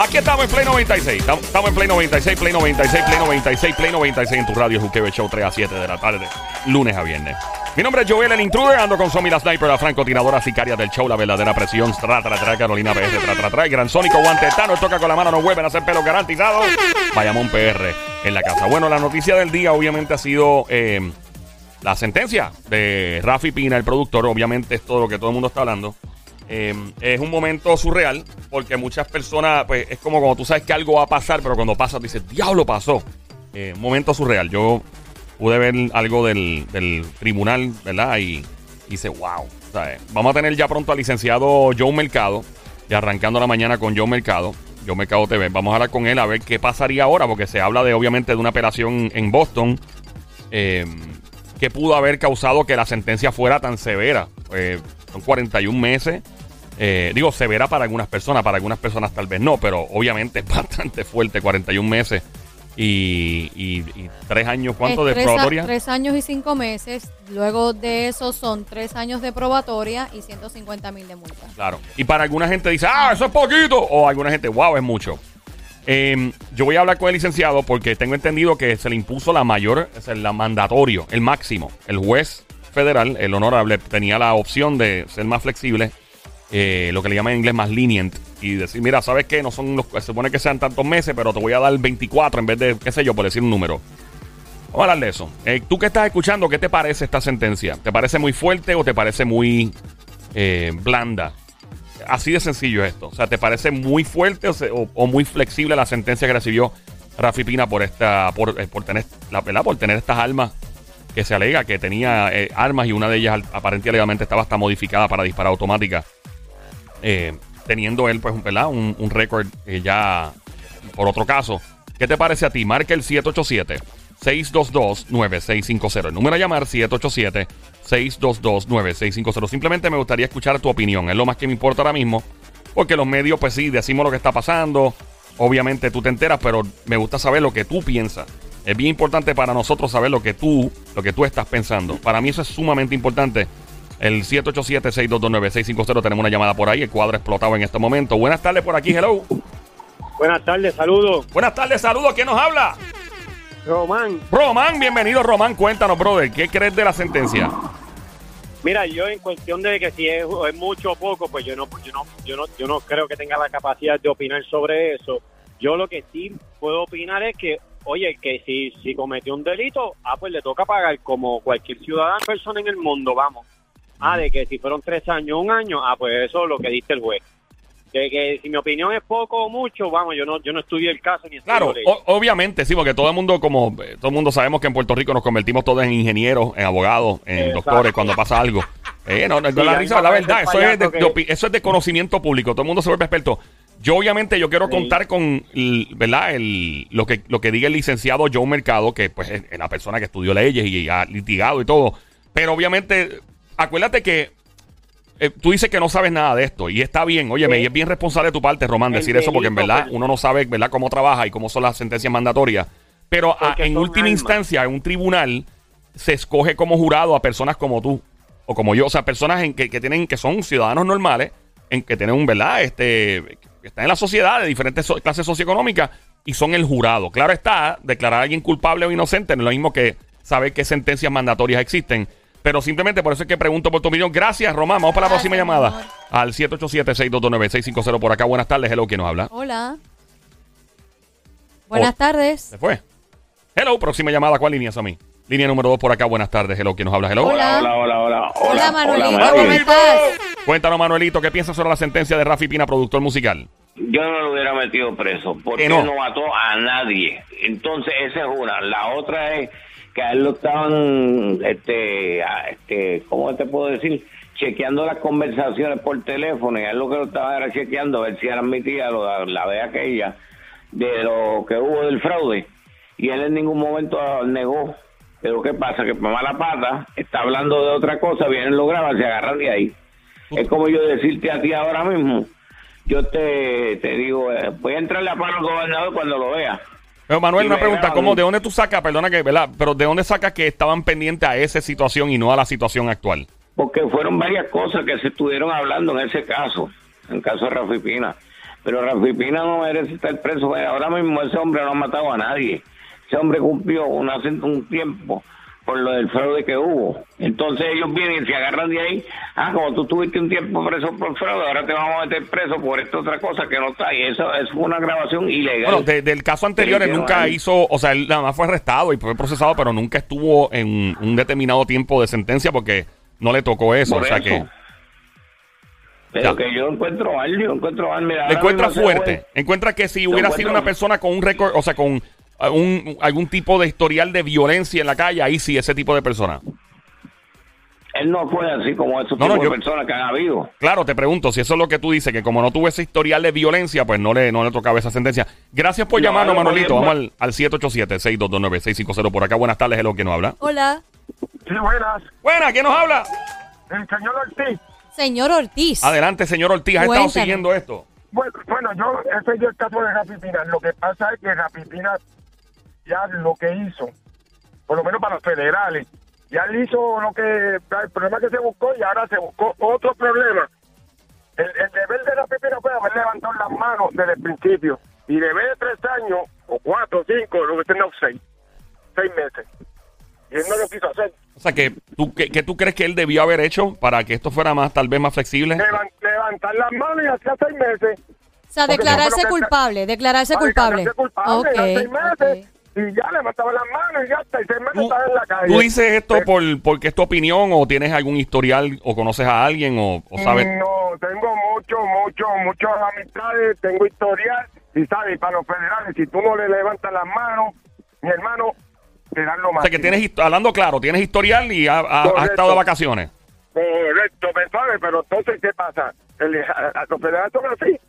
Aquí estamos en Play 96. Estamos en Play 96, Play 96, Play 96, Play 96 en tu radio Juqueo Show 3 a 7 de la tarde, lunes a viernes. Mi nombre es Joel, el intruder. Ando con Somi la Sniper, la francotiradora sicaria del show, la verdadera presión. Tra, tra, tra, Carolina PR, tra, tra, tra. El gran Sónico Guantetano, toca con la mano, no vuelven a hacer pelo garantizado. Bayamón PR en la casa. Bueno, la noticia del día obviamente ha sido eh, la sentencia de Rafi Pina, el productor. Obviamente es todo lo que todo el mundo está hablando. Eh, es un momento surreal porque muchas personas, pues es como cuando tú sabes que algo va a pasar, pero cuando pasa, dices, diablo pasó. Eh, momento surreal. Yo pude ver algo del, del tribunal, ¿verdad? Y hice, wow. ¿sabes? Vamos a tener ya pronto al licenciado Joe Mercado, y arrancando la mañana con Joe Mercado, Joe Mercado TV. Vamos a hablar con él a ver qué pasaría ahora, porque se habla de, obviamente, de una apelación en Boston. Eh, que pudo haber causado que la sentencia fuera tan severa. Eh, son 41 meses. Eh, digo, severa para algunas personas, para algunas personas tal vez no, pero obviamente es bastante fuerte, 41 meses y, y, y tres años, ¿cuánto de a- probatoria? tres años y cinco meses. Luego de eso son tres años de probatoria y 150 mil de multa. Claro. Y para alguna gente dice, ah, eso es poquito. O alguna gente, wow, es mucho. Eh, yo voy a hablar con el licenciado porque tengo entendido que se le impuso la mayor, es el la mandatorio, el máximo. El juez federal, el honorable, tenía la opción de ser más flexible, eh, lo que le llaman en inglés más lenient, y decir, mira, ¿sabes qué? No son los, se supone que sean tantos meses, pero te voy a dar 24 en vez de, qué sé yo, por decir un número. Vamos a hablar de eso. Eh, Tú que estás escuchando, ¿qué te parece esta sentencia? ¿Te parece muy fuerte o te parece muy eh, blanda? Así de sencillo es esto. O sea, ¿te parece muy fuerte o, muy flexible la sentencia que recibió Rafi Pina por esta, por, por tener la ¿verdad? por tener estas armas que se alega que tenía armas y una de ellas aparentemente estaba hasta modificada para disparar automática. Eh, teniendo él, pues, ¿verdad? Un, un récord eh, ya por otro caso. ¿Qué te parece a ti? Marca el 787-622-9650. El número a llamar 787-622-9650. Simplemente me gustaría escuchar tu opinión. Es lo más que me importa ahora mismo. Porque los medios, pues sí, decimos lo que está pasando. Obviamente tú te enteras, pero me gusta saber lo que tú piensas. Es bien importante para nosotros saber lo que tú, lo que tú estás pensando. Para mí eso es sumamente importante. El 787-622-9650. Tenemos una llamada por ahí. El cuadro explotado en este momento. Buenas tardes por aquí. Hello. Buenas tardes, saludos. Buenas tardes. Saludos. ¿Quién nos habla? Román, Román, bienvenido Román, cuéntanos, brother, ¿qué crees de la sentencia? mira, yo en cuestión de que si es, es mucho o poco, pues yo no, yo no, yo no, yo no creo que tenga la capacidad de opinar sobre eso. Yo lo que sí puedo opinar es que, oye, que si, si cometió un delito, ah, pues le toca pagar como cualquier ciudadana persona en el mundo, vamos. Ah, de que si fueron tres años, un año, ah, pues eso es lo que dice el juez. De que si mi opinión es poco o mucho, vamos, yo no, yo no estudié el caso ni estudié Claro, ley. obviamente, sí, porque todo el mundo, como eh, todo el mundo sabemos que en Puerto Rico nos convertimos todos en ingenieros, en abogados, en Exacto. doctores cuando pasa algo. Eh, no, no, Sí, la risa, la verdad, eso es, de, que- eso es de conocimiento público, todo el mundo se vuelve experto. Yo obviamente yo quiero Sí. contar con, ¿verdad? El, lo, que, lo que diga el licenciado Joe Mercado, que pues es es la persona que estudió leyes y ha litigado y todo. Pero obviamente, acuérdate que eh, tú dices que no sabes nada de esto y está bien, oye, Sí. y es bien responsable de tu parte, Román, decir eso porque en verdad pues. uno no sabe, ¿verdad?, cómo trabaja y cómo son las sentencias mandatorias. Pero a- en última instancia, en un tribunal se escoge como jurado a personas como tú o como yo, o sea, personas en que, que tienen que son ciudadanos normales, en que tienen un, ¿verdad?, este que están en la sociedad de diferentes so- clases socioeconómicas y son el jurado. Claro está, declarar a alguien culpable o inocente no es lo mismo que saber qué sentencias mandatorias existen. Pero simplemente por eso es que pregunto por tu opinión. Gracias, Román. Vamos para la próxima llamada. amor. Al 787-622-9650 por acá. Buenas tardes. Hello, ¿quién nos habla? Hola. Buenas Oh. tardes. ¿Se fue? Hello, próxima llamada. ¿Cuál línea es a mí? Línea número 2 por acá. Buenas tardes. Hello, ¿quién nos habla? Hello. Hola. Hola, hola, hola. Hola, Manuelito, Manuel. ¿cómo estás? Cuéntanos, Manuelito, ¿qué piensas sobre la sentencia de Rafi Pina, productor musical? Yo no lo hubiera metido preso porque ¿Que no? no? mató a nadie. Entonces, esa es una. La otra es que a él lo estaban, este, este, ¿cómo te puedo decir? Chequeando las conversaciones por teléfono y a él lo que lo estaban era chequeando a ver si admitía lo, la vez aquella de lo que hubo del fraude. Y él en ningún momento negó. Pero ¿qué pasa? Que para mala pata está hablando de otra cosa, vienen, lo graban, se agarran de ahí. Es como yo decirte a ti ahora mismo, yo te, te digo, eh, voy a entrarle a palo al gobernador cuando lo vea. Pero Manuel, una pregunta. ¿cómo, ¿de dónde tú sacas, perdona que, ¿verdad? Pero ¿de dónde sacas que estaban pendientes a esa situación y no a la situación actual? Porque fueron varias cosas que se estuvieron hablando en ese caso, en el caso de Rafi Pina. Pero Rafi Pina no merece estar preso. Ahora mismo ese hombre no ha matado a nadie. Ese hombre cumplió un tiempo por lo del fraude que hubo. Entonces ellos vienen y se agarran de ahí. Ah, como tú tuviste un tiempo preso por fraude, ahora te vamos a meter preso por esta otra cosa que no está. Y eso, fue una grabación ilegal. Bueno, de- del caso anterior él nunca ahí- hizo, o sea, él nada más fue arrestado y fue procesado, pero nunca estuvo en un determinado tiempo de sentencia porque no le tocó eso. Por o sea eso. que Pero Ya. que yo encuentro mal, yo encuentro mal. Mira, encuentra fuerte. Encuentra que si hubiera sido una persona con un récord, o sea, con un, algún tipo de historial de violencia en la calle, ahí sí, ese tipo de persona. Él no fue así como esos No, no, tipos yo- de personas que han habido. Claro, te pregunto, si eso es lo que tú dices, que como no tuvo ese historial de violencia, pues no le, no le tocaba esa sentencia. Gracias por No, llamarnos, no, Manolito. no, Vamos al, al 787-622-9650 por acá. Buenas tardes, hello, ¿quién nos habla? Hola, Sí, buenas. Buena, ¿quién nos habla? El señor Ortiz. señor Ortiz. Adelante, señor Ortiz, ¿has estado siguiendo esto? Bueno, bueno, yo, ese es el caso de Rafi Pina. Lo que pasa es que Rafi Pina ya lo que hizo, por lo menos para los federales, ya él hizo lo que, el problema que se buscó y ahora se buscó otro problema. El, el deber de Rafi Pina fue haber levantado las manos desde el principio. Y debe de tres años, o cuatro, cinco, lo que tenga seis, seis meses. Y él no lo quiso hacer. O sea, que tú, que, que tú crees que él debió haber hecho para que esto fuera más, tal vez más flexible. Levan- levantar las manos y hacía seis meses. o sea, declararse culpable, declararse culpable. declararse culpable, Ok, eran seis meses, ok. Y ya le mataban las manos y ya está. Y seis meses ¿Tú, estaba en la calle. tú dices esto Eh, por, porque es tu opinión o tienes algún historial o conoces a alguien o, o sabes? No, tengo mucho, mucho, muchas amistades, tengo historial. Y sabes, para los federales, si tú no le levantas las manos, mi hermano, te dan lo O más. sea, que tienes, hablando claro, tienes historial y ha- ha- has Correcto. estado de vacaciones. Correcto, ¿me sabes? Pero entonces, ¿qué pasa? El- a- a- los federales son así.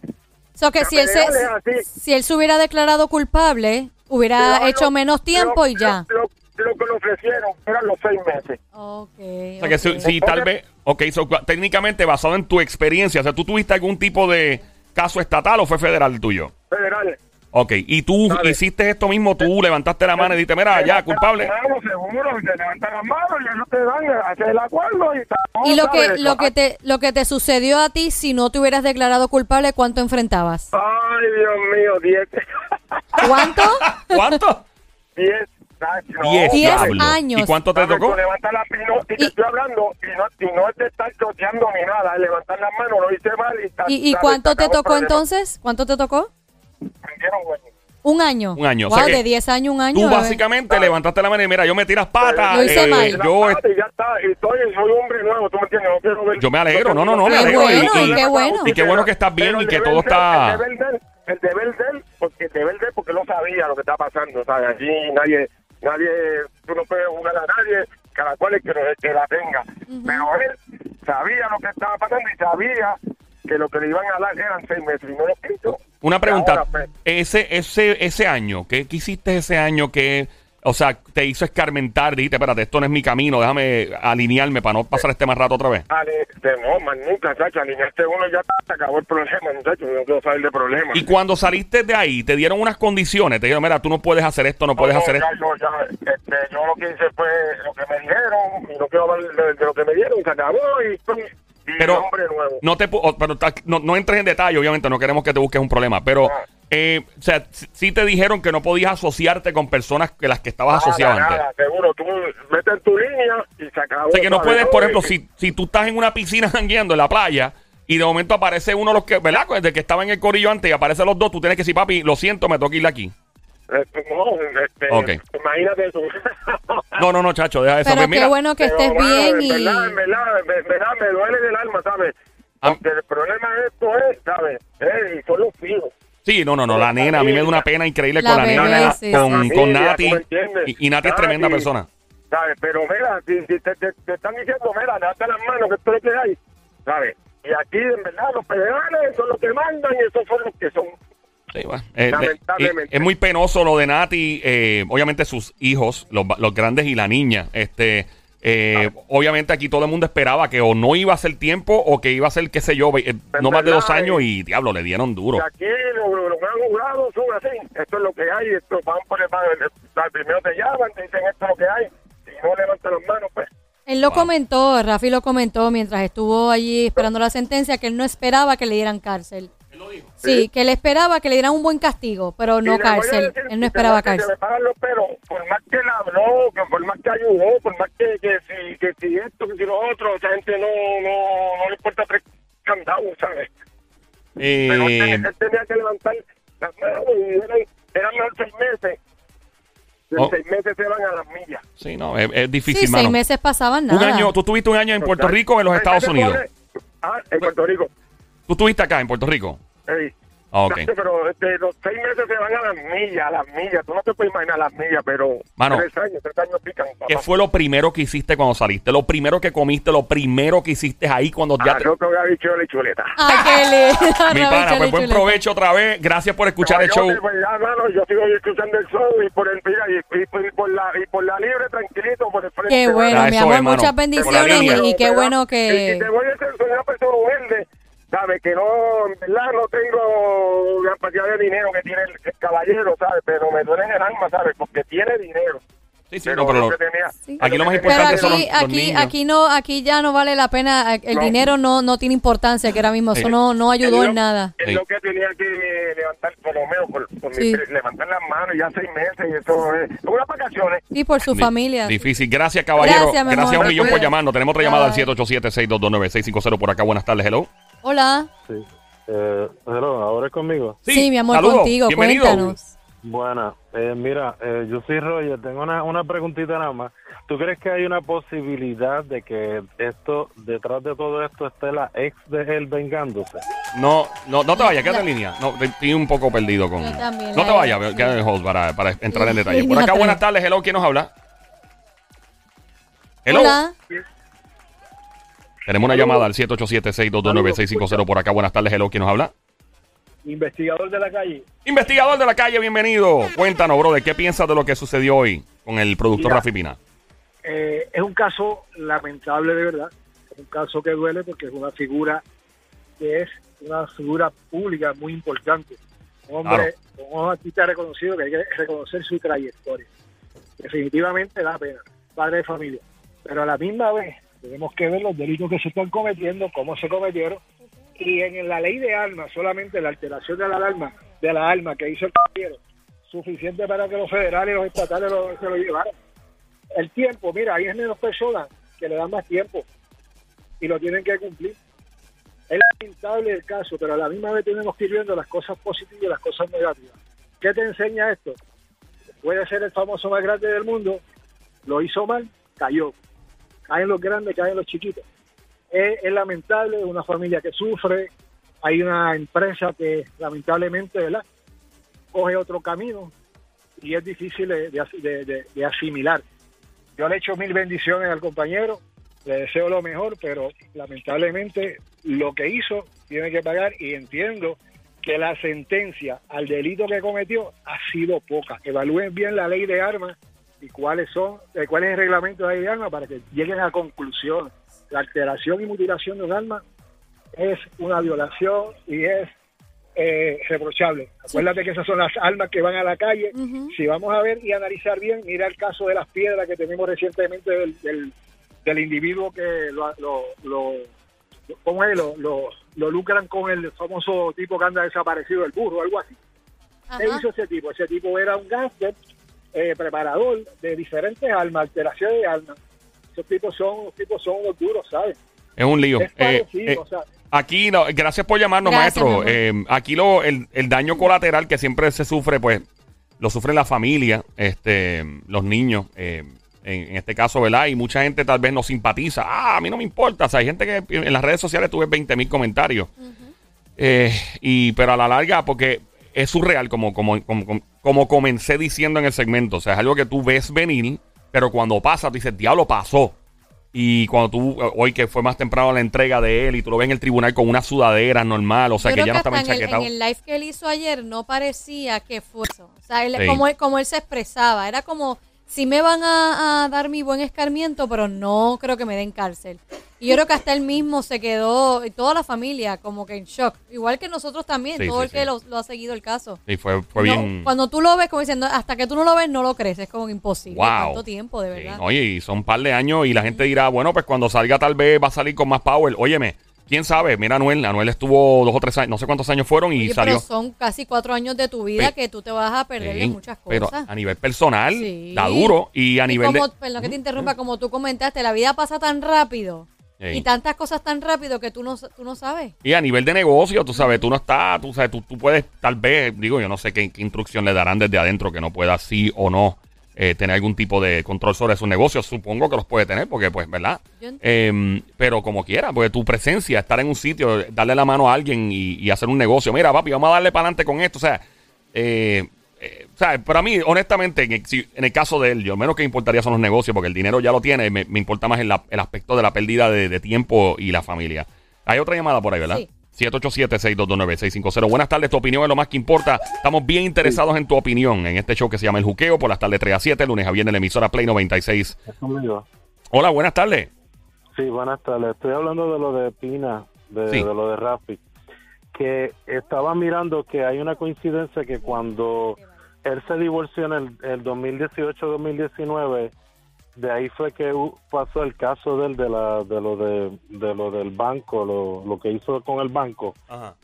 So que si él, se, federales así. si él se hubiera declarado culpable, hubiera hecho lo- menos tiempo lo- y ya. Lo, lo que le ofrecieron eran los seis meses. Ok. O sea, que si, si tal vez, ok, so, técnicamente basado en tu experiencia, o sea, ¿tú tuviste algún tipo de caso estatal o fue federal el tuyo? Federales. Ok, y tú Dale. hiciste esto mismo, tú levantaste la mano y dijiste, mira, ya, culpable. Claro, seguro, y te levantan las manos y ellos te dan, el acuerdo y estamos, Y lo que, ¿sabes? lo que te, lo que te sucedió a ti si no te hubieras declarado culpable, ¿cuánto enfrentabas? Ay, Dios mío, 10. ¿Cuánto? ¿Cuánto? 10. ay, no, Diez, Diez diablo. años. ¿Y cuánto te tocó? Tú levantas la mano y te estoy hablando y no, y no es de estar choteando ni nada, es levantar las manos, lo hice mal y está- ¿Y, cuánto te tocó entonces? ¿Cuánto te tocó? Me dieron bueno. Un año. Un año, o sea de 10 años, un año. Tú básicamente levantaste la mano y mira, yo me tiras patas. Lo hice mal. yo, Y ya está, y estoy, soy un hombre nuevo, tú me entiendes, no quiero ver- Yo me alegro, no, no, no, me Qué alegro. bueno, y, y qué bueno. y qué bueno que estás bien Pero y que todo está... El deber de él, el deber de él, porque de él, porque no sabía lo que estaba pasando, ¿sabes? Allí nadie, nadie, tú no puedes jugar a nadie, cada cual es que, la tenga. Pero él sabía lo que estaba pasando y sabía que lo que le iban a dar eran seis meses y no lo quiso. Una pregunta, Ahora, pues, ese, ese, ese año, ¿qué, qué hiciste ese año que, o sea, te hizo escarmentar? Dijiste, espérate, esto no es mi camino, déjame alinearme para no pasar este más rato otra vez. Ale- este, no, más nunca, chacho, alineaste uno y ya se acabó el problema, muchacho, yo no quiero saber de problemas. Y cuando saliste de ahí, te dieron unas condiciones, te dijeron, mira, tú no puedes hacer esto, no puedes No, hacer esto. yo, ya, este, yo lo que hice fue lo que me dijeron, y no quiero hablar de, de lo que me dieron, y se acabó, y Pero no te pero no, no entres en detalle, obviamente, no queremos que te busques un problema, pero Ah. eh, o sea, sí te dijeron que no podías asociarte con personas que las que estabas Nada, asociado antes. seguro, tú vete en tu línea y se acabó. O sea, que no puedes, por ejemplo, si, si tú estás en una piscina jangueando en la playa y de momento aparece uno de los que, ¿verdad? Desde que estaba en el corillo antes y aparecen los dos, tú tienes que decir, papi, lo siento, me toca ir de aquí. Este, no, este, Ok. imagínate eso. No, no, no, chacho, deja eso. Pero Pues qué mira, bueno que estés bien en y... verdad, en verdad, en verdad, me duele del alma, ¿sabes? Ah. Porque el problema de esto es, ¿sabes? Eh, y son los hijos. Sí, no, no, no, la nena, a mí me da una pena increíble La con la bebé, nena, sí, con, sí. con Nati. tú. Y, y Nati es tremenda Nati. persona. ¿sabes? Pero mira, si, si te, te- te están diciendo, mira, date las manos, que esto es lo que hay, ¿sabes? Y aquí, en verdad, los federales son los que mandan y esos son los que son. Sí, bueno, eh, Lamentablemente. eh, es muy penoso lo de Nati, eh, obviamente sus hijos, los, los grandes y la niña. Este, eh, obviamente aquí todo el mundo esperaba que o no iba a ser tiempo o que iba a ser, qué sé yo, eh, no más de dos años eh. y diablo, le dieron duro. Aquí los, son así. Esto es lo que hay. Esto van por el, van- el- primero te llaman, te dicen esto es lo que hay. Y no levantan las manos, pues. Él lo Wow. comentó, Rafi lo comentó mientras estuvo allí esperando la sentencia, que él no esperaba que le dieran cárcel. Sí, que él esperaba que le dieran un buen castigo, pero no le cárcel. decir Él no esperaba cárcel. los pelos, por más que le habló, que por más que ayudó, por más que, que, si, que si esto, que si lo otro, esa gente no, no, no le importa tres candados, ¿sabes? Pero él, Eh, tenía- él tenía que levantar las manos y eran, eran los seis meses. En Oh. seis meses se van a las millas. sí, no, es, es difícil, Sí, seis meses pasaban Un nada. año, tú tuviste un año en Puerto Rico o en los Estados Unidos. Ah, en Puerto Rico. Tú estuviste acá en Puerto Rico. Ey. Ah, ok. Exacto, Pero este, los seis meses se van a las millas, a las millas. Tú no te puedes imaginar las millas, pero Mano. tres años, tres años pican. ¿Qué papá. fue lo primero que hiciste cuando saliste? Lo primero que comiste, lo primero que hiciste ahí cuando ya te... Arroz con habichuela y chuleta. Ay, qué lindo. Mi pana, pues buen provecho otra vez. Gracias por escuchar el show. Caballote, Pues ya, mano, yo sigo escuchando el show y por el y, y por, y por la y por la libre tranquilito por el frente. Qué bueno, Ah, mi amor, muchas bendiciones y, y qué bueno Y, y que... te voy a decir, soy una persona humilde, ¿sabes? Que no, en verdad, no tengo la cantidad de dinero que tiene el, el caballero, ¿sabes? Pero me duele en el alma, ¿sabes? Porque tiene dinero. Sí, sí, pero no, pero lo tenía- Sí. Aquí lo más tenía Pero importante era- son aquí, los- los aquí, niños. aquí no, aquí ya no vale la pena. El No. dinero no, no tiene importancia, que ahora mismo eso Sí. no, no ayudó en nada. Es Sí. lo que tenía que levantar, por lo menos, por, por Sí. mi- levantar las manos ya seis meses y eso es. Unas vacaciones. Y por su Di- familia. Difícil. Gracias, caballero. Gracias, Gracias, amor. un millón por llamarnos. Tenemos otra llamada al Bye. 787-622-9650 por acá. Buenas tardes, hello. Hola. Sí. Eh, hello, ¿ahora es conmigo? Sí, mi amor, contigo. Bienvenido. Cuéntanos. Buena. Eh, mira, eh, yo soy Roger. Tengo una, una preguntita nada más. ¿Tú crees que hay una posibilidad de que esto, detrás de todo esto, esté la ex de él vengándose? No, no, no te vayas, quédate en línea. No, estoy un poco perdido con. Yo también, no te la- vayas, quédate en hold para, para entrar en detalle. Por acá, buenas tardes, hello. ¿Quién nos habla? Hello. Hola. Tenemos una llamada al 787-622-9650 por acá. Buenas tardes, hello. ¿Quién nos habla? investigador de la calle. Investigador de la calle, bienvenido. Cuéntanos, bro, ¿de qué piensas de lo que sucedió hoy con el productor. Rafi Pina? Eh, es un caso lamentable de verdad, es un caso que duele porque es una figura que es una figura pública muy importante. Un hombre, un artista reconocido que hay que reconocer su trayectoria. Definitivamente da pena, padre de familia. Pero a la misma vez tenemos que ver los delitos que se están cometiendo, cómo se cometieron, y en la ley de armas, solamente la alteración de la alarma, de la arma que hizo el caballero, suficiente para que los federales y los estatales se lo llevaran. El tiempo, mira, hay menos personas que le dan más tiempo y lo tienen que cumplir. Es lamentable el caso, pero a la misma vez tenemos que ir viendo las cosas positivas y las cosas negativas. ¿Qué te enseña esto? Puede ser el famoso más grande del mundo, lo hizo mal, cayó. Caen los grandes, caen los chiquitos. Es, lamentable, una familia que sufre, hay una empresa que lamentablemente, ¿verdad? Coge otro camino y es difícil de- de asimilar. Yo le echo mil bendiciones al compañero, le deseo lo mejor, pero lamentablemente lo que hizo tiene que pagar y entiendo que la sentencia al delito que cometió ha sido poca. Evalúen bien la ley de armas y cuáles son, eh, cuál es el reglamento de armas para que lleguen a conclusión. La alteración y mutilación de un arma es una violación y es eh, reprochable. Acuérdate que esas son las armas que van a la calle. Si vamos a ver y analizar bien, mira el caso de las piedras que tenemos recientemente del, del, del individuo que lo, lo, lo, lo- ¿cómo es? Lo, lo, lo lucran con el famoso tipo que anda desaparecido, el burro, algo así. ¿Qué hizo ese tipo? Ese tipo era un gángster, eh, preparador de diferentes armas, alteración de armas. Esos tipos son, los tipos son los duros, ¿sabes? Es un lío. Es Eh, parecido, eh, o sea, aquí, no, gracias por llamarnos, Gracias, maestro. Eh, aquí lo, el, el daño colateral que siempre se sufre, pues, lo sufre la familia, este, los niños, eh, en, en este caso, ¿verdad? Y mucha gente tal vez no simpatiza. Ah, a mí no me importa. O sea, hay gente que en las redes sociales tuve 20 mil comentarios. Eh, y, pero a la larga, porque es surreal, como, como, como, como- comencé diciendo en el segmento. O sea, es algo que tú ves venir, pero cuando pasa, tú dices, diablo, pasó. Y cuando tú, hoy que fue más temprano la entrega de él, y tú lo ves en el tribunal con una sudadera normal, o sea, Yo que ya no estaba en el, enchaquetado. en el live que él hizo ayer no parecía que fue eso. O sea, él- Sí. como, él, como él se expresaba, era como, si me van a, a dar mi buen escarmiento, pero no creo que me den cárcel. Y yo creo que hasta él mismo se quedó, y toda la familia, como que en shock. Igual que nosotros también, Sí, todo sí, el que sí. lo, lo ha seguido el caso. Sí, fue, fue No, bien. Cuando tú lo ves, como diciendo, hasta que tú no lo ves, no lo crees. Es como imposible. Wow. Tanto tiempo, de Sí, verdad. oye, y son un par de años y la gente dirá, bueno, pues cuando salga tal vez va a salir con más power. Óyeme, quién sabe. Mira, Anuel. Anuel estuvo dos o tres años, no sé cuántos años fueron y Oye, salió. pero son casi cuatro años de tu vida que tú te vas a perder de Sí, muchas Pero cosas. a nivel personal, Sí. da duro. Y a nivel como, de. perdón que te interrumpa, como tú comentaste, la vida pasa tan rápido Sí. y tantas cosas tan rápido que tú no, tú no sabes. Y a nivel de negocio, tú sabes, tú no estás, tú sabes, tú, tú puedes tal vez, digo, yo no sé qué, qué instrucción le darán desde adentro que no pueda sí o no eh, tener algún tipo de control sobre sus negocios. Supongo que los puede tener, porque pues, ¿verdad? Eh, pero como quiera, porque tu presencia, estar en un sitio, darle la mano a alguien y, y hacer un negocio. Mira, papi, vamos a darle para adelante con esto. O sea, eh, eh, o sea, para mí, honestamente, en el, si- en el caso de él, yo menos que me importaría son los negocios, porque el dinero ya lo tiene, me, me importa más el, el aspecto de la pérdida de, de tiempo y la familia. Hay otra llamada por ahí, ¿verdad? Sí. 787-622-9650. Buenas tardes, tu opinión es lo más que importa. Estamos bien interesados en tu opinión en este show que se llama El Juqueo por las tardes 3 a 7, lunes a viernes, la emisora Play 96. ¿Es conmigo? Hola, buenas tardes. Sí, buenas tardes. Estoy hablando de lo de Pina, de, Sí. de lo de Rafi. Que estaba mirando que hay una coincidencia que cuando él se divorció en el, el 2018-2019, de ahí fue que pasó el caso de él de, la, de, lo, de, de lo del banco, lo, lo que hizo con el banco.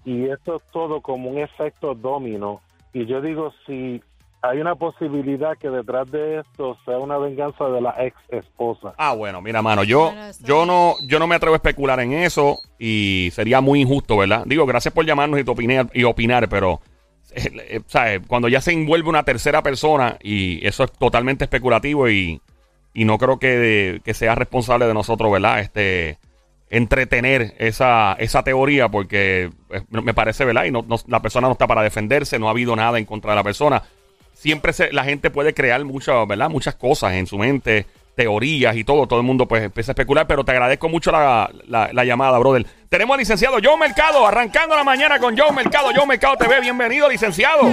Y esto es todo como un efecto domino. Y yo digo, si hay una posibilidad que detrás de esto sea una venganza de la ex esposa. Ah, bueno, mira, mano, yo, yo no, yo no me atrevo a especular en eso y sería muy injusto, ¿verdad? Digo, gracias por llamarnos y, tu opinar, y opinar, pero eh, eh, ¿sabes? cuando ya se envuelve una tercera persona y eso es totalmente especulativo y, y no creo que, que sea responsable de nosotros, ¿verdad? Este entretener esa, esa teoría porque eh, me parece, ¿verdad? Y no, la persona no está para defenderse, no ha habido nada en contra de la persona. Siempre se, la gente puede crear muchas, ¿verdad? Muchas cosas en su mente, teorías y todo. Todo el mundo pues empieza a especular, pero te agradezco mucho la, la- la llamada, brother. Tenemos al licenciado Joe Mercado, arrancando la mañana con Joe Mercado. Joe Mercado TV, bienvenido, licenciado.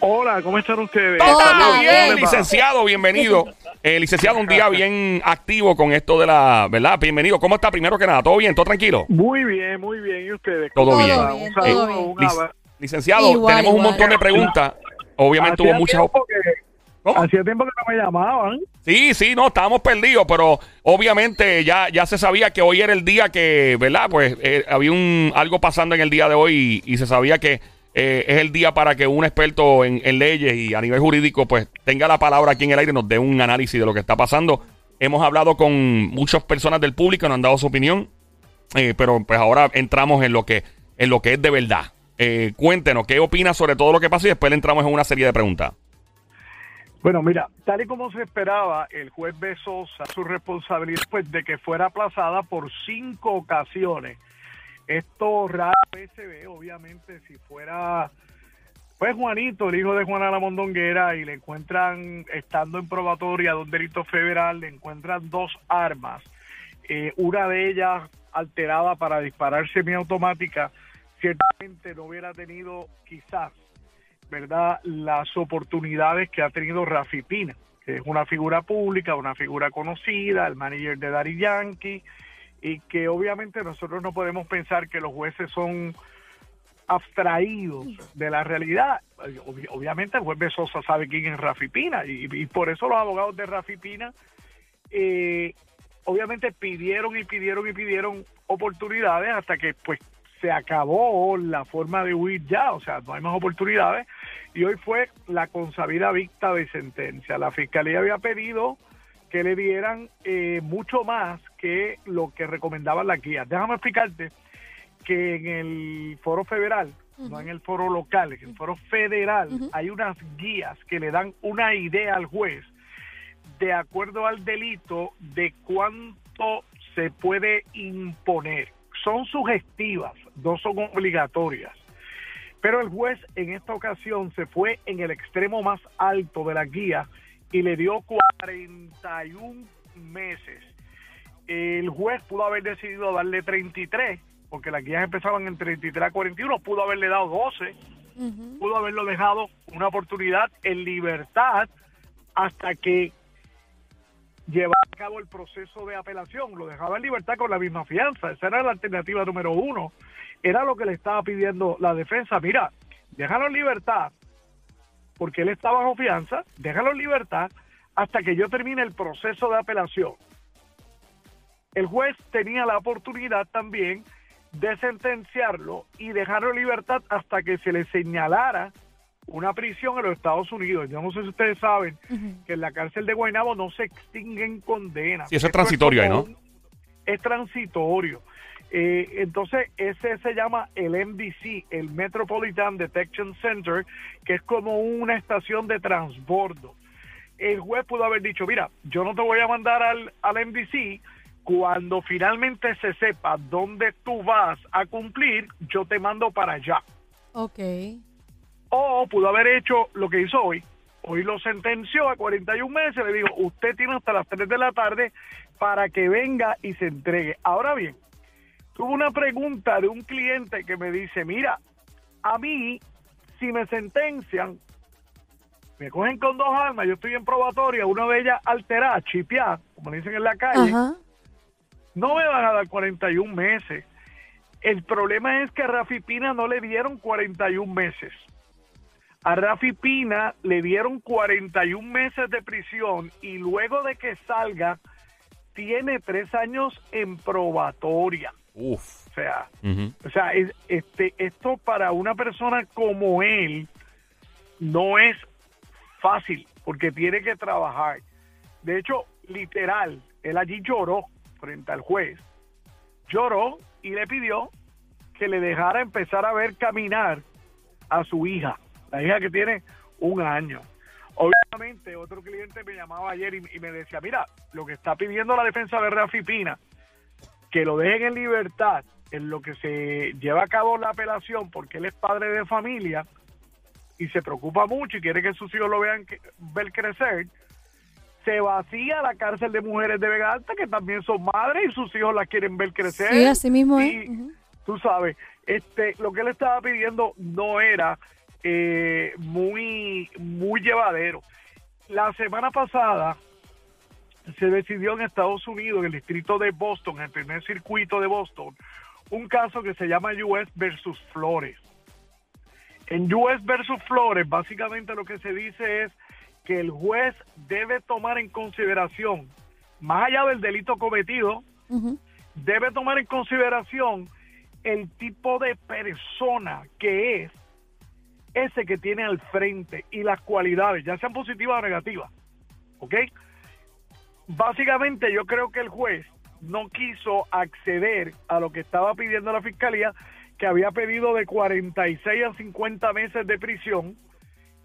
Hola, ¿cómo están ustedes? Todo bien, licenciado, bienvenido. Eh, licenciado, un día bien activo con esto de la, ¿verdad? Bienvenido. ¿Cómo está? Primero que nada, ¿todo bien? ¿Todo tranquilo? Muy bien, muy bien. ¿Y ustedes? Todo ¿Cómo bien. bien, Un todo saludo, bien. un Lic- abrazo. licenciado, Igual, tenemos un montón de preguntas. Obviamente hubo muchas... que- ¿Cómo? Hacía tiempo que no me llamaban. Sí, sí, no, estábamos perdidos, pero obviamente ya, ya se sabía que hoy era el día que, ¿verdad? Pues eh, había un algo pasando en el día de hoy y, y se sabía que eh, es el día para que un experto en, en leyes y a nivel jurídico pues tenga la palabra aquí en el aire y nos dé un análisis de lo que está pasando. Hemos hablado con muchas personas del público, nos han dado su opinión, eh, pero pues ahora entramos en lo que, en lo que es de verdad. Cuéntenos, ¿qué opinas sobre todo lo que pasa? Y después le entramos en una serie de preguntas. Bueno, mira, tal y como se esperaba, el juez Besosa su responsabilidad de que fuera aplazada por cinco ocasiones. Esto rara vez se ve, obviamente, si fuera pues Juanito, el hijo de Juana la Mondonguera, y le encuentran, estando en probatoria de un delito federal, le encuentran dos armas, eh, una de ellas alterada para disparar semiautomática, ciertamente no hubiera tenido quizás ¿verdad? Las oportunidades que ha tenido Rafi Pina, que es una figura pública, una figura conocida, el manager de Daddy Yankee, y que obviamente nosotros no podemos pensar que los jueces son abstraídos de la realidad. Ob- obviamente el juez Besosa sabe quién es Rafi Pina, y, y por eso los abogados de Rafi Pina eh, obviamente pidieron y pidieron y pidieron oportunidades hasta que pues se acabó la forma de huir ya, o sea, no hay más oportunidades y hoy fue la consabida vista de sentencia. La fiscalía había pedido que le dieran eh, mucho más que lo que recomendaban las guías. Déjame explicarte que en el foro federal, no en el foro local, en el foro federal, hay unas guías que le dan una idea al juez de acuerdo al delito de cuánto se puede imponer. Son sugestivas, no son obligatorias. Pero el juez en esta ocasión se fue en el extremo más alto de la guía y le dio 41 meses. El juez pudo haber decidido darle 33, porque las guías empezaban en 33 a 41, pudo haberle dado 12, Ujú. pudo haberlo dejado una oportunidad en libertad hasta que llevara a cabo el proceso de apelación. Lo dejaba en libertad con la misma fianza. Esa era la alternativa número uno. Era lo que le estaba pidiendo la defensa. Mira, déjalo en libertad, porque él está bajo fianza, déjalo en libertad hasta que yo termine el proceso de apelación. El juez tenía la oportunidad también de sentenciarlo y dejarlo en libertad hasta que se le señalara una prisión en los Estados Unidos. Yo no sé si ustedes saben que en la cárcel de Guaynabo no se extinguen condenas. Sí, eso es transitorio ahí, ¿no? un- Es transitorio. Eh, entonces, ese se llama el MDC, el Metropolitan Detection Center, que es como una estación de transbordo. El juez pudo haber dicho, mira, yo no te voy a mandar al, al MDC, cuando finalmente se sepa dónde tú vas a cumplir, yo te mando para allá. Ok. O pudo haber hecho lo que hizo hoy. Hoy lo sentenció a 41 meses. Le digo, usted tiene hasta las 3 de la tarde para que venga y se entregue. Ahora bien, tuve una pregunta de un cliente que me dice, mira, a mí, si me sentencian, me cogen con dos armas, yo estoy en probatoria, una de ellas alterada, chipeada, como le dicen en la calle, Ajá. no me van a dar 41 meses. El problema es que a Rafi Pina no le dieron 41 meses. A Rafi Pina le dieron 41 meses de prisión y luego de que salga tiene tres años en probatoria. Uf. O sea, o sea, es- este, esto para una persona como él no es fácil porque tiene que trabajar. De hecho, literal, él allí lloró frente al juez, lloró y le pidió que le dejara empezar a ver caminar a su hija, la hija que tiene un año. Obviamente, otro cliente me llamaba ayer y, y me decía, mira, lo que está pidiendo la defensa de Rafi Pina, que lo dejen en libertad en lo que se lleva a cabo la apelación, porque él es padre de familia y se preocupa mucho y quiere que sus hijos lo vean ver crecer, se vacía la cárcel de mujeres de Vega Alta, que también son madres y sus hijos la quieren ver crecer. Sí, así mismo Y, es. Tú sabes, este, lo que él estaba pidiendo no era eh, muy, muy llevadero. La semana pasada se decidió en Estados Unidos, en el distrito de Boston, en el primer circuito de Boston, un caso que se llama US versus Flores. En US versus Flores, básicamente lo que se dice es que el juez debe tomar en consideración, más allá del delito cometido, debe tomar en consideración el tipo de persona que es ese que tiene al frente y las cualidades, ya sean positivas o negativas. ¿Ok? Básicamente yo creo que el juez no quiso acceder a lo que estaba pidiendo la fiscalía, que había pedido de 46 a 50 meses de prisión,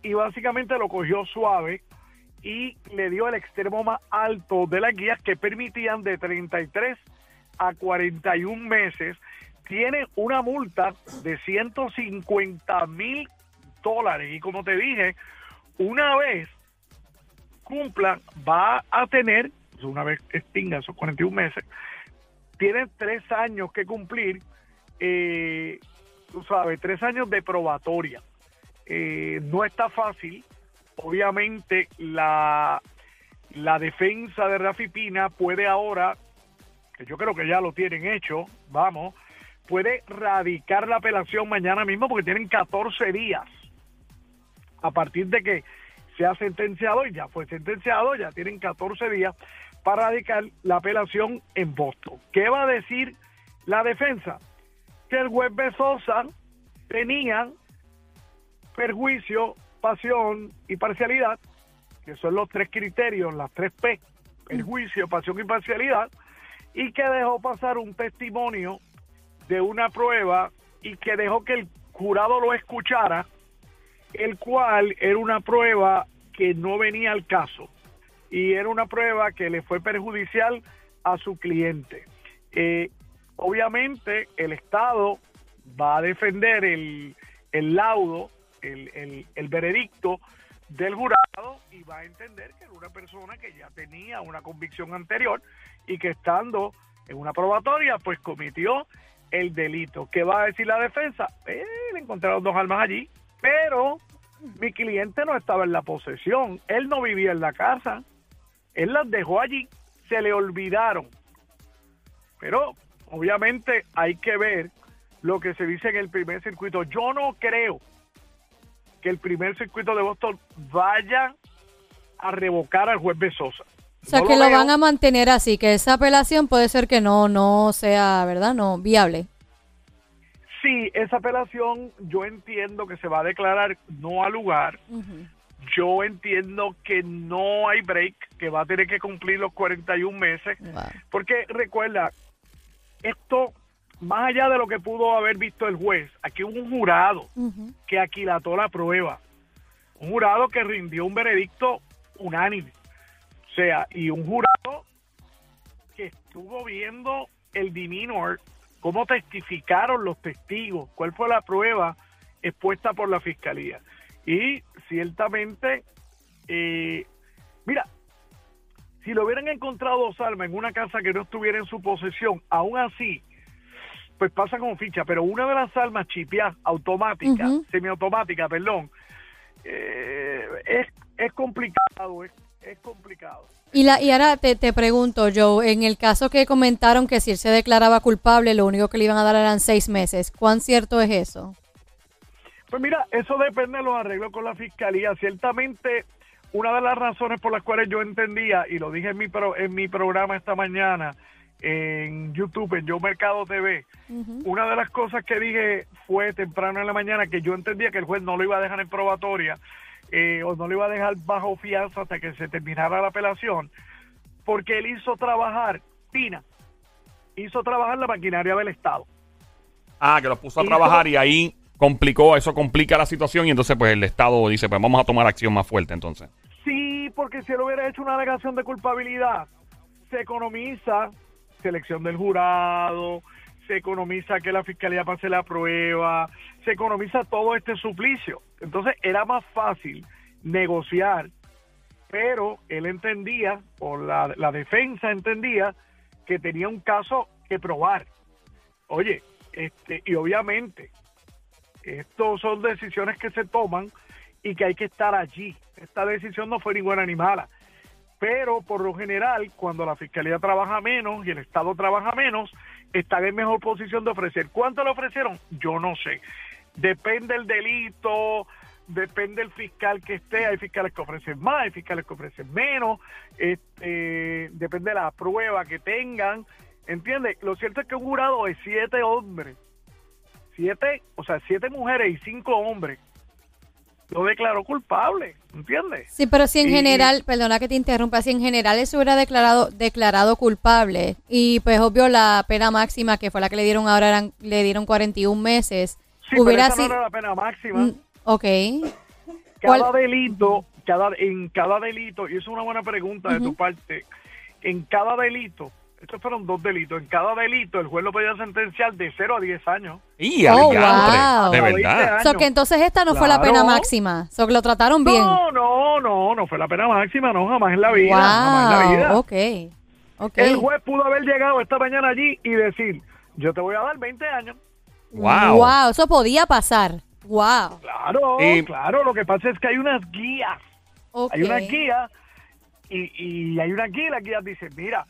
y básicamente lo cogió suave y le dio el extremo más alto de las guías que permitían de 33 a 41 meses. Tiene una multa de 150 mil dólares. Y como te dije, una vez cumpla, va a tener, una vez extinga esos 41 meses, tiene tres años que cumplir, eh, tú sabes, tres años de probatoria. Eh, no está fácil, obviamente la, la defensa de Rafi Pina puede ahora, que yo creo que ya lo tienen hecho, vamos, puede radicar la apelación mañana mismo porque tienen 14 días a partir de que se ha sentenciado y ya fue sentenciado, ya tienen 14 días para radicar la apelación en Boston. ¿Qué va a decir la defensa? Que el juez Besosa tenía perjuicio, pasión y parcialidad, que son los tres criterios, las tres P, perjuicio, pasión y parcialidad, y que dejó pasar un testimonio de una prueba y que dejó que el jurado lo escuchara, el cual era una prueba que no venía al caso y era una prueba que le fue perjudicial a su cliente. Eh, obviamente el Estado va a defender el, el laudo, el, el- el veredicto del jurado y va a entender que era una persona que ya tenía una convicción anterior y que estando en una probatoria pues cometió el delito. ¿Qué va a decir la defensa? Eh, le encontraron dos armas allí, pero mi cliente no estaba en la posesión, él no vivía en la casa, él las dejó allí, se le olvidaron. Pero obviamente hay que ver lo que se dice en el primer circuito. Yo no creo que el primer circuito de Boston vaya a revocar al juez Besosa. O sea, No que lo veo. van a mantener así, que esa apelación puede ser que no, no sea, ¿verdad? No, viable. Sí, esa apelación yo entiendo que se va a declarar no al lugar. Yo entiendo que no hay break, que va a tener que cumplir los 41 meses. Wow. Porque recuerda, esto, más allá de lo que pudo haber visto el juez, aquí hubo un jurado que aquilató la prueba. Un jurado que rindió un veredicto unánime. O sea, y un jurado que estuvo viendo el demeanor, cómo testificaron los testigos, cuál fue la prueba expuesta por la fiscalía. Y ciertamente, eh, mira, si lo hubieran encontrado Salma en una casa que no estuviera en su posesión, aún así, pues pasa como ficha, pero una de las armas chipeadas automáticas, Ujú. semiautomática, perdón, eh, es, es complicado, es, es complicado. Y, la, y ahora te, te pregunto, Joe, en el caso que comentaron que si él se declaraba culpable, lo único que le iban a dar eran seis meses, ¿cuán cierto es eso? Pues mira, eso depende de los arreglos con la fiscalía. Ciertamente, una de las razones por las cuales yo entendía, y lo dije en mi, pro- en mi programa esta mañana en YouTube, en Yo Mercado TV, una de las cosas que dije fue temprano en la mañana que yo entendía que el juez no lo iba a dejar en probatoria eh, o no lo iba a dejar bajo fianza hasta que se terminara la apelación, porque él hizo trabajar, Pina, hizo trabajar la maquinaria del Estado. Ah, que los puso a Hizo- trabajar y ahí complicó, eso complica la situación y entonces pues el Estado dice, pues vamos a tomar acción más fuerte entonces. Sí, porque si él hubiera hecho una alegación de culpabilidad, se economiza selección del jurado, se economiza que la fiscalía pase la prueba, se economiza todo este suplicio. Entonces era más fácil negociar, pero él entendía, o la, la defensa entendía, que tenía un caso que probar. Oye, este, y obviamente, estos son decisiones que se toman y que hay que estar allí. Esta decisión no fue ninguna ni mala. Pero por lo general, cuando la fiscalía trabaja menos y el Estado trabaja menos, están en mejor posición de ofrecer. ¿Cuánto le ofrecieron? Yo no sé. Depende el delito, depende el fiscal que esté. Hay fiscales que ofrecen más, hay fiscales que ofrecen menos. Este, depende de la prueba que tengan. ¿Entiendes? Lo cierto es que un jurado de siete hombres, siete, o sea, siete mujeres y cinco hombres, lo declaró culpable. ¿Entiendes? Sí, pero si en Y- general, perdona que te interrumpa, si en general él se hubiera declarado, declarado culpable y pues obvio la pena máxima que fue la que le dieron ahora eran, le dieron 41 meses, Sí, hubiera pero esa no sido... era la pena máxima. Mm, ok. cada ¿Cuál- delito, cada, en cada delito, y eso es una buena pregunta de tu Ujú. parte, en cada delito, estos fueron dos delitos, en cada delito el juez lo podía sentenciar de 0 a 10 años. Y Oh, wow. de Veinte verdad. años. So que entonces esta no fue la Claro. pena máxima, so que lo trataron bien. No, no, no, no fue la pena máxima, no, jamás en la vida, jamás en la wow, vida. ok. Ok. El juez pudo haber llegado esta mañana allí y decir, yo te voy a dar 20 años. Wow. Wow, eso podía pasar. Wow. Claro, Y- claro, lo que pasa es que hay unas guías. Hay una guía y, y hay una guía y la guía dice, mira,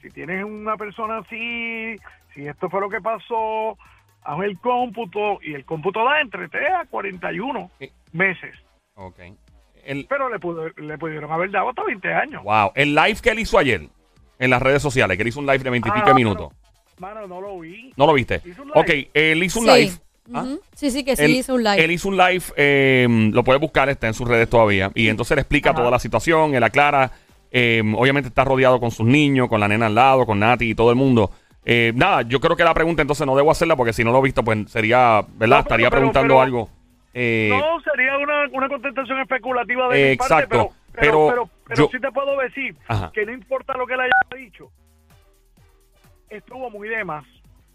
si tienes una persona así, si esto fue lo que pasó, haz el cómputo y el cómputo da entre 3 a 41 Sí. meses. Ok. El, Pero le, pudo- le pudieron haber dado hasta 20 años. wow. El live que él hizo ayer en las redes sociales, que él hizo un live de 20 y pico Ah, minutos. Mano, no lo vi. ¿No lo viste? Hizo un live. Ok, él hizo un Sí. live. ¿Ah? Sí, sí, que sí Él- hizo un live. Él hizo un live, eh, lo puede buscar, está en sus redes todavía. Y entonces le explica Ajá. toda la situación, él aclara. eh, obviamente está rodeado con sus niños, con la nena al lado, con Nati y todo el mundo. Eh, nada, yo creo que la pregunta entonces no debo hacerla porque si no lo he visto, pues sería, ¿verdad? No, Estaría pero- preguntando pero- algo. Eh, no, sería una, una contestación especulativa de mi Exacto, parte, pero, pero, pero pero, pero yo- sí te puedo decir Ajá. que no importa lo que le haya dicho, estuvo muy de más.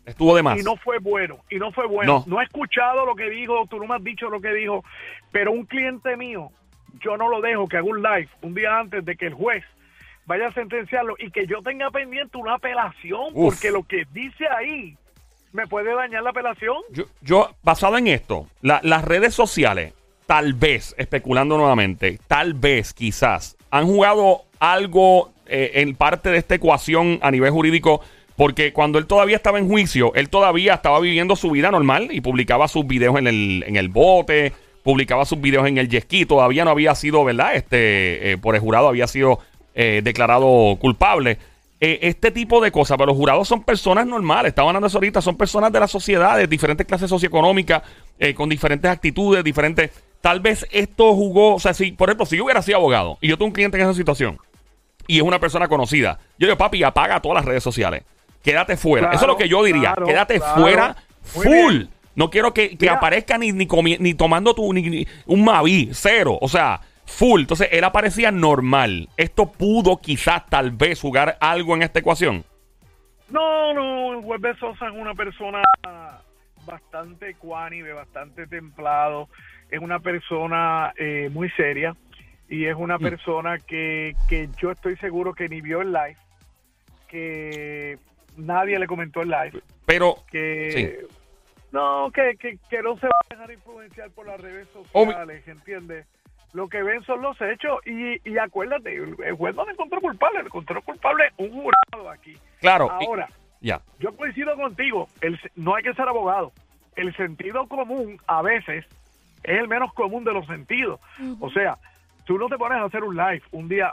estuvo de más. y no fue bueno, y no fue bueno. No. No. he escuchado lo que dijo, tú no me has dicho lo que dijo, pero un cliente mío, yo no lo dejo que haga un live un día antes de que el juez vaya a sentenciarlo y que yo tenga pendiente una apelación, Uf. porque lo que dice ahí me puede dañar la apelación. Yo, yo, basado en esto, la- las redes sociales, tal vez, especulando nuevamente, tal vez, quizás, han jugado algo eh, en parte de esta ecuación a nivel jurídico, porque cuando él todavía estaba en juicio, él todavía estaba viviendo su vida normal y publicaba sus videos en el, en el bote, publicaba sus videos en el ski, todavía no había sido, ¿verdad? Este, eh, por el jurado había sido eh, declarado culpable. eh, este tipo de cosas. Pero los jurados son personas normales. Estaban hablando eso ahorita. Son personas de la sociedad, de diferentes clases socioeconómicas, con diferentes actitudes, diferentes. Tal vez esto jugó. O sea, si, por ejemplo, si yo hubiera sido abogado y yo tengo un cliente en esa situación y es una persona conocida, yo digo, papi, apaga todas las redes sociales. Quédate fuera. Claro, Eso es lo que yo diría. claro, Quédate claro. fuera Muy full. bien. No quiero que, que aparezca ni, ni, comi- ni tomando tu, ni, ni un Mavi, cero. O sea, full. Entonces, él aparecía normal. Esto pudo quizás, tal vez, jugar algo en esta ecuación. No, no, de Sosa es una persona bastante ecuánime, bastante templado, es una persona eh, muy seria y es una persona que, que yo estoy seguro que ni vio el live, que nadie le comentó el live, Pero, que no, que, que, que no se va a dejar influenciar por las redes sociales, ¿entiendes? Lo que ven son los hechos y, y acuérdate, el juez no le encontró culpable, le encontró culpable un jurado aquí. claro. y- Ahora, ya. yo coincido contigo, el, no hay que ser abogado. El sentido común a veces es el menos común de los sentidos. O sea, tú no te pones a hacer un live un día,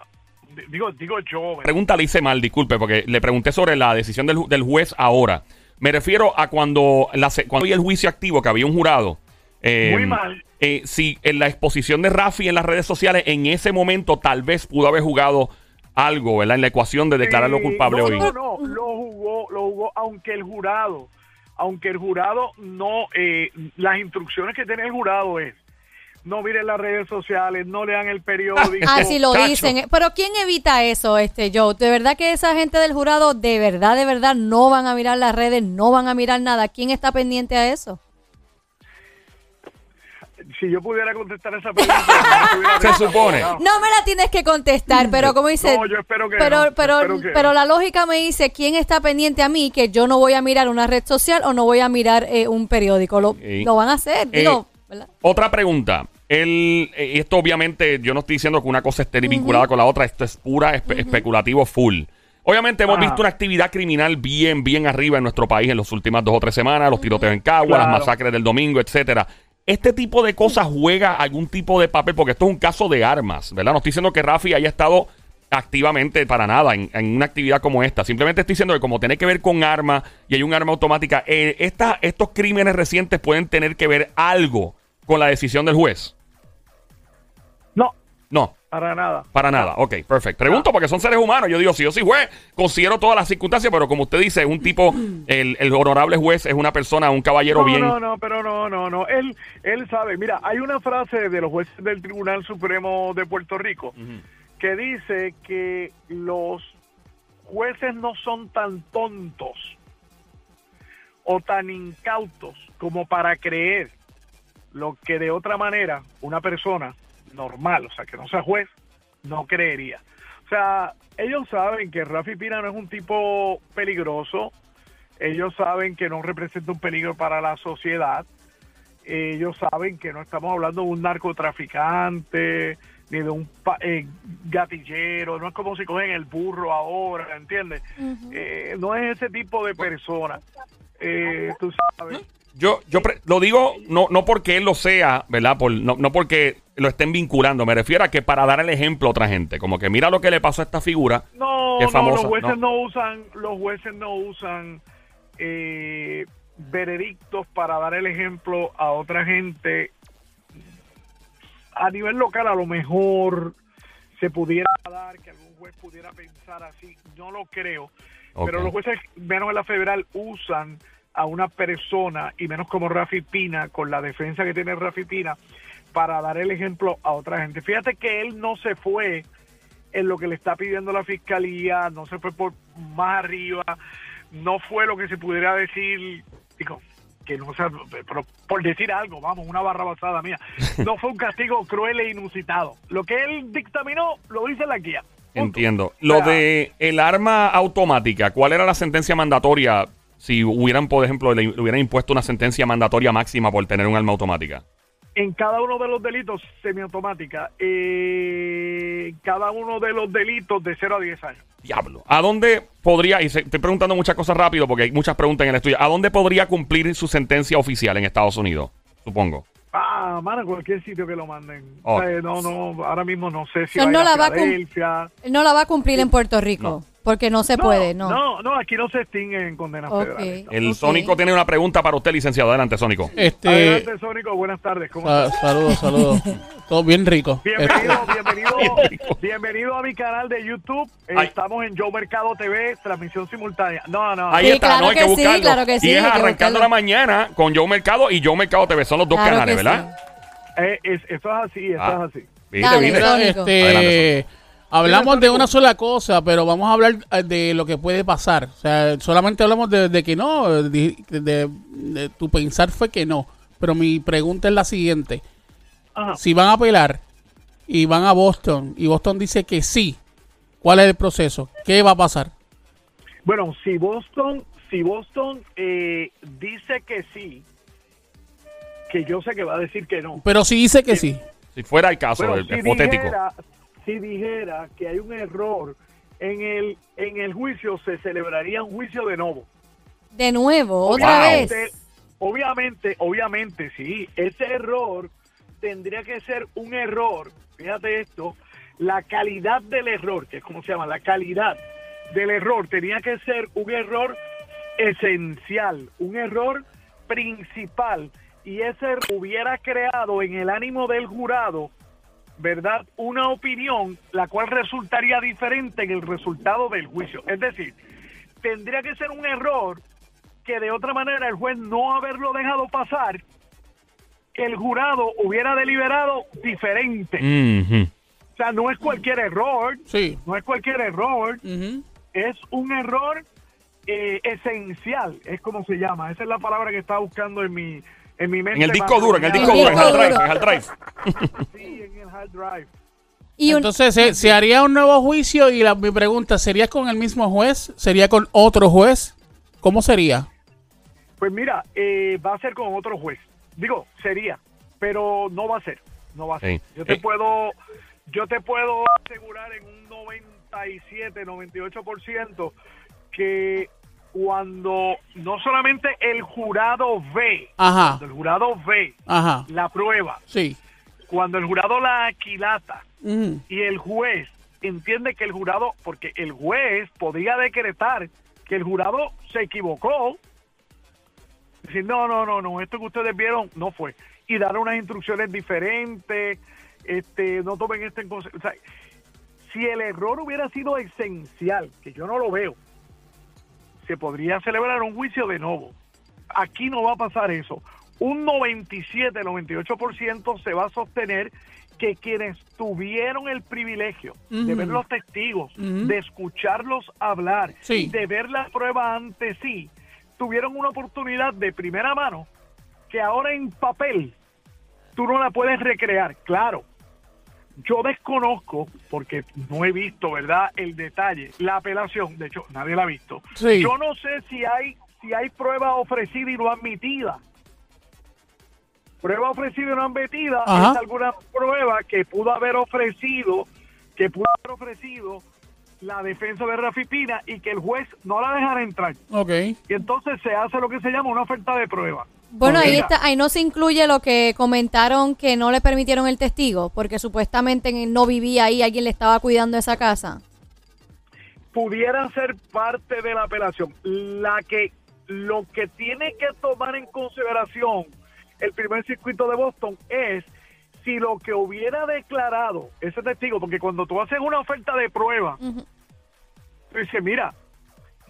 digo, digo yo, pregunta le hice mal, disculpe, porque le pregunté sobre la decisión del, del juez ahora. Me refiero a cuando, la, cuando había el juicio activo, que había un jurado. eh, Muy mal. eh, si en la exposición de Rafi en las redes sociales, en ese momento tal vez pudo haber jugado algo, ¿verdad? En la ecuación de declararlo Sí, culpable no, hoy. No, no, lo jugó, lo jugó, aunque el jurado, aunque el jurado no, eh, las instrucciones que tiene el jurado es, no miren las redes sociales, no lean el periódico. Así lo Chacho. dicen. Pero ¿quién evita eso, este Joe? De verdad que esa gente del jurado, de verdad, de verdad, no van a mirar las redes, no van a mirar nada. ¿Quién está pendiente a eso? Si yo pudiera contestar esa pregunta, no Se supone. No me la tienes que contestar, pero como dice, No, yo espero que pero, no, pero, espero que pero no. la lógica me dice quién está pendiente a mí que yo no voy a mirar una red social o no voy a mirar eh, un periódico. Lo, lo van a hacer, Eh, digo, ¿verdad? Otra pregunta. El, eh, esto obviamente yo no estoy diciendo que una cosa esté vinculada con la otra, esto es pura espe- especulativo full. Obviamente hemos visto una actividad criminal bien, bien arriba en nuestro país en las últimas dos o tres semanas, los tiroteos en Cagua, Claro. las masacres del domingo, etcétera. Este tipo de cosas juega algún tipo de papel, porque esto es un caso de armas, ¿verdad? No estoy diciendo que Rafi haya estado activamente para nada en, en una actividad como esta. Simplemente estoy diciendo que como tiene que ver con armas y hay un arma automática, eh, esta- estos crímenes recientes pueden tener que ver algo con la decisión del juez. No, No, para nada. para nada. Ok, perfecto. Pregunto porque son seres humanos. Yo digo, si yo soy juez, considero todas las circunstancias, pero como usted dice, es un tipo, el, el honorable juez es una persona, un caballero No, bien. no, no, pero no, no, no. Él, él sabe. Mira, hay una frase de los jueces del Tribunal Supremo de Puerto Rico que dice que los jueces no son tan tontos o tan incautos como para creer lo que de otra manera una persona normal, o sea, que no sea juez, no creería. O sea, ellos saben que Rafi Pina no es un tipo peligroso, ellos saben que no representa un peligro para la sociedad, ellos saben que no estamos hablando de un narcotraficante ni de un pa- eh, gatillero, no es como si cogen el burro ahora, ¿entiendes? Eh, no es ese tipo de persona. Eh, tú sabes. Yo, yo lo digo no, no porque él lo sea, ¿verdad? Por, no, no porque lo estén vinculando. Me refiero a que para dar el ejemplo a otra gente. Como que mira lo que le pasó a esta figura. No, que es los jueces no. usan, los jueces no usan eh, veredictos para dar el ejemplo a otra gente. A nivel local a lo mejor se pudiera dar que algún juez pudiera pensar así, no lo creo. Pero los jueces, menos en la federal, usan a una persona, y menos como Rafi Pina, con la defensa que tiene Rafi Pina, para dar el ejemplo a otra gente. Fíjate que él no se fue en lo que le está pidiendo la fiscalía, no se fue por más arriba, no fue lo que se pudiera decir, digo, que no sea, pero por decir algo, vamos, una barra basada mía, no fue un castigo cruel e inusitado. Lo que él dictaminó lo dice la guía. Punto. Entiendo. Lo O sea, de el arma automática, ¿cuál era la sentencia mandatoria si hubieran, por ejemplo, le, le hubieran impuesto una sentencia mandatoria máxima por tener un arma automática? en cada uno de los delitos semiautomática, eh, cada uno de los delitos de 0 a 10 años. Diablo. ¿A dónde podría, y se- estoy preguntando muchas cosas rápido porque hay muchas preguntas en el estudio, ¿a dónde podría cumplir su sentencia oficial en Estados Unidos? Supongo. Ah, Ah, mano, cualquier sitio que lo manden. Oh. O sea, no, no, ahora mismo no sé si a no a la va a. Él no la va a cumplir en Puerto Rico, porque no se puede, no. No, no, aquí no se extinguen condenas Ok. federales. El. Sónico tiene una pregunta para usted, licenciado. Adelante, Sónico. Este, Adelante, Sónico, buenas tardes. ¿Cómo sa- estás? saludos, saludos. Todo bien rico. Bienvenido, Este, bienvenido, bienvenido a mi canal de YouTube. Eh, Ay. Estamos en Joe Mercado TV, transmisión simultánea. No, no, Ahí Sí, está, claro no hay que, que sí, buscarlo. claro que sí, y es arrancando buscarlo. la mañana con Joe Mercado y Joe Mercado TV. Son los dos Claro canales, ¿verdad? Eh, es, eso es así, eso Ah. es así. Dale, mira, este, Adelante, hablamos de una sola cosa, pero vamos a hablar eh, de lo que puede pasar. O sea, solamente hablamos de, de que no, de, de- de tu pensar fue que no. Pero mi pregunta es la siguiente. Ajá. Si van a apelar y van a Boston y Boston dice que sí, ¿cuál es el proceso? ¿Qué va a pasar? Bueno, si Boston, si Boston eh, dice que sí, que yo sé que va a decir que no. Pero si dice que sí. Si fuera el caso, Bueno, el- si hipotético. dijera, si dijera que hay un error en el en el juicio, se celebraría un juicio de nuevo. De nuevo, otra Wow. vez. Obviamente, obviamente, obviamente, sí, ese error tendría que ser un error, fíjate esto, la calidad del error, que es como se llama, la calidad del error, tenía que ser un error esencial, un error principal, y ese error hubiera creado en el ánimo del jurado, ¿verdad? Una opinión la cual resultaría diferente en el resultado del juicio. Es decir, tendría que ser un error que de otra manera el juez no haberlo dejado pasar, el jurado hubiera deliberado diferente. O sea, no es cualquier error, Sí. no es cualquier error, es un error eh, esencial, es como se llama. Esa es la palabra que estaba buscando en mi, en mi mente. En el disco duro, en el disco duro, en el hard drive, en hard drive. Sí, en el hard drive. Y un- Entonces, ¿se, se haría un nuevo juicio? Y la, mi pregunta, ¿sería con el mismo juez? ¿Sería con otro juez? ¿Cómo sería? Pues mira, eh, va a ser con otro juez. Digo, sería, pero no va a ser. No va a ser. Sí. Yo te Eh. puedo, yo te puedo asegurar en un 97, 98% que cuando no solamente el jurado ve, Ajá, cuando el jurado ve ajá, la prueba, sí. cuando el jurado la aquilata y el juez entiende que el jurado, porque el juez podría decretar que el jurado se equivocó, decir, no, no, no, no, esto que ustedes vieron no fue, y dar unas instrucciones diferentes, este, no tomen esto en consideración. O sea, si el error hubiera sido esencial, que yo no lo veo, se podría celebrar un juicio de nuevo. Aquí no va a pasar eso. Un 97, 98% se va a sostener que quienes tuvieron el privilegio de ver los testigos, de escucharlos hablar, Sí. de ver la prueba ante sí, tuvieron una oportunidad de primera mano que ahora en papel tú no la puedes recrear. Claro, yo desconozco, porque no he visto, ¿verdad?, el detalle, la apelación, de hecho, nadie la ha visto. Sí. Yo no sé si hay, si hay prueba ofrecida y no admitida. Prueba ofrecida y no admitida Ajá. es alguna prueba que pudo haber ofrecido, que pudo haber ofrecido la defensa de Rafi Pina y que el juez no la dejara entrar. Ok. Y entonces se hace lo que se llama una oferta de prueba. Bueno, ahí está, ahí no se incluye lo que comentaron que no le permitieron el testigo, porque supuestamente no vivía ahí, alguien le estaba cuidando esa casa. pudiera ser parte de la apelación. La que lo que tiene que tomar en consideración el primer circuito de Boston es si lo que hubiera declarado ese testigo, porque cuando tú haces una oferta de prueba, tú dices, mira,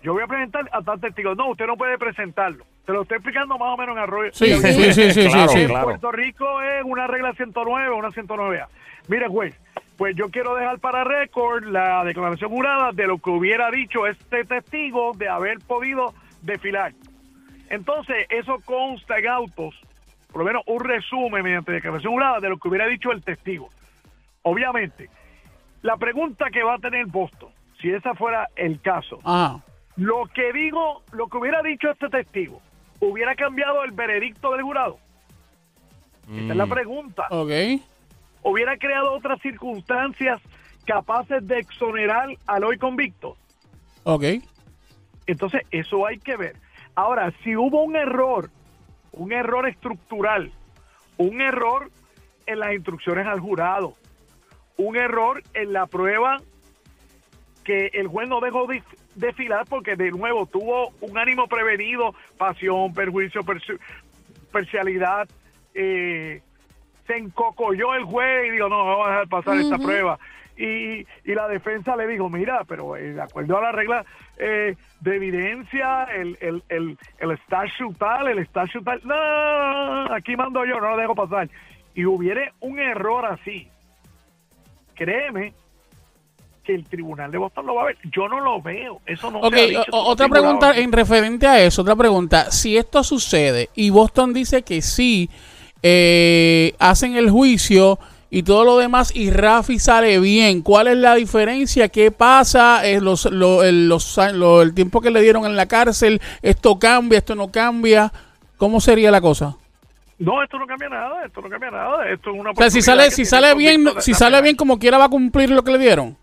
yo voy a presentar a tal testigo. No, usted no puede presentarlo. Te lo estoy explicando más o menos en arroyo. Sí, sí, sí, sí, sí, Claro, sí. En claro. Puerto Rico es una regla 109, una 109A. Mire, juez, pues yo quiero dejar para récord la declaración jurada de lo que hubiera dicho este testigo de haber podido desfilar. Entonces, eso consta en autos, por lo menos un resumen mediante declaración jurada de lo que hubiera dicho el testigo. Obviamente, la pregunta que va a tener Boston, si esa fuera el caso, Ajá. lo que digo, lo que hubiera dicho este testigo, ¿hubiera cambiado el veredicto del jurado? Esa es la Mm. pregunta. Ok. ¿Hubiera creado otras circunstancias capaces de exonerar al hoy convicto? Ok. Entonces, eso hay que ver. Ahora, si hubo un error, un error estructural, un error en las instrucciones al jurado, un error en la prueba que el juez no dejó de desfilar porque de nuevo tuvo un ánimo prevenido, pasión, perjuicio, parcialidad, eh, se encocolló el juez y dijo, no, vamos a dejar pasar esta prueba. Y, y la defensa le dijo, mira, pero eh, de acuerdo a la regla eh, de evidencia, el, el, el, el statute tal, el statute tal, no, aquí mando yo, no lo dejo pasar. Y hubiere un error así, créeme que el tribunal de Boston lo va a ver. Yo no lo veo, eso no Ok, se ha dicho, otra pregunta en referente a eso, otra pregunta. Si esto sucede y Boston dice que sí, eh, hacen el juicio y todo lo demás y Rafi sale bien, ¿cuál es la diferencia? ¿Qué pasa? Eh, los, lo- el, los a- lo- el tiempo que le dieron en la cárcel, ¿esto cambia, esto no cambia? ¿Cómo sería la cosa? No, esto no cambia nada, esto no cambia nada, esto es una O sea, si sale, si sale bien, si sale bien como quiera va a cumplir lo que le dieron.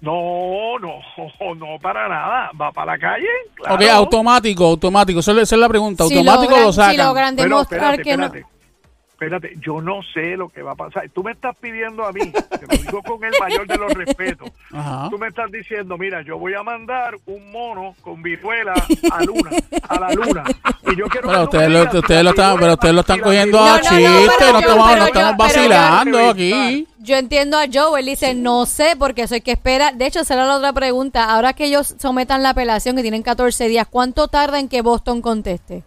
No, no, no para nada, va para la calle. Claro. Ok, automático, automático, esa es esa es la pregunta, Si automático logran- lo si sacan. logran Pero demostrar espérate, que no. Espérate, yo no sé lo que va a pasar. Tú me estás pidiendo a mí, te lo digo con el mayor de los respetos. Ajá. Tú me estás diciendo, mira, yo voy a mandar un mono con viruela a luna, a la luna. Y yo quiero que Pero ustedes lo, ustedes la lo están, pero ustedes lo están cogiendo a viruela- No, no, no, chiste, pero no estamos, no yo- estamos yo- vacilando aquí. Yo entiendo a Joe, él dice, no sé, porque eso hay que esperar. De hecho, será la otra pregunta. Ahora que ellos sometan la apelación, que tienen 14 días, ¿cuánto tarda en que Boston conteste?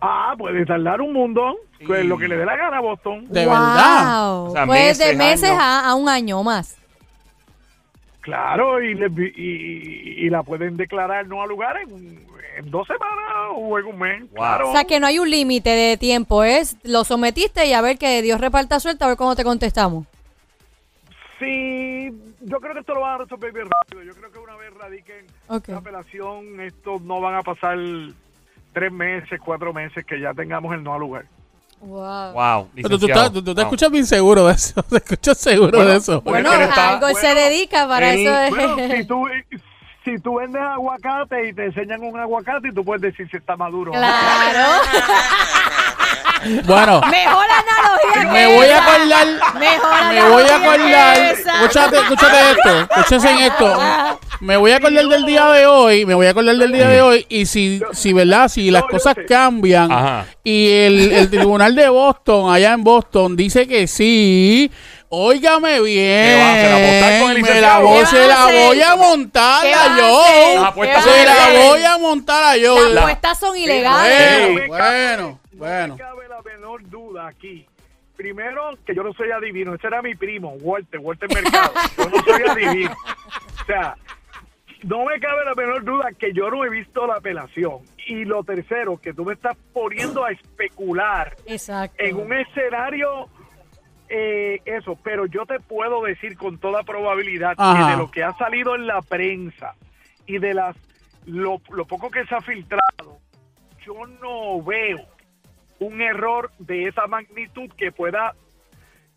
Ah, puede tardar un mundo, pues lo que le dé la gana a Boston. De wow. verdad. O sea, pues de meses, a, a un año más. Claro, y, le- y, y la pueden declarar no a lugar en, en dos semanas o en un mes. Claro. O sea, que no hay un límite de tiempo, es lo sometiste y a ver que Dios reparta suerte, a ver cómo te contestamos. Sí, yo creo que esto lo van a resolver bien rápido. Yo creo que una vez radiquen Ok. la apelación, estos no van a pasar tres meses, cuatro meses que ya tengamos el no a lugar. Wow. Wow. Pero tú, licenciado. estás- tú- tú te Wow. escuchas bien seguro de eso. Te escuchas seguro Bueno, de eso. Bueno, está- algo se dedica para eso. es- Bueno, si tú, si tú vendes aguacate y te enseñan un aguacate y tú puedes decir si está maduro. o no. Claro. Bueno, Mejor analogía me voy a acordar. Mejor Me voy a analogía acordar. Escúchate, escúchate esto. Escúchese en esto. Me voy a acordar del día de hoy. Me voy a acordar del día de hoy. Y si, si verdad, si las cosas cambian Ajá. y el, el tribunal de Boston, allá en Boston, dice que sí. Óigame bien. ¿Qué va a hacer? ¿Apostar con el Me la voy, ¿Qué se a la voy a montar ¿Qué a yo. Se la voy a montar a yo. Las apuestas son ilegales. Bueno, Bueno, No cabe la menor duda aquí. Primero, que yo no soy adivino. Ese era mi primo, Walter, Walter Mercado. Yo no soy adivino. O sea, no me cabe la menor duda que yo no he visto la apelación. Y lo tercero, que tú me estás poniendo a especular Exacto. en un escenario eh, eso, pero yo te puedo decir con toda probabilidad Ajá. que de lo que ha salido en la prensa y de las lo, lo poco que se ha filtrado, yo no veo un error de esa magnitud que pueda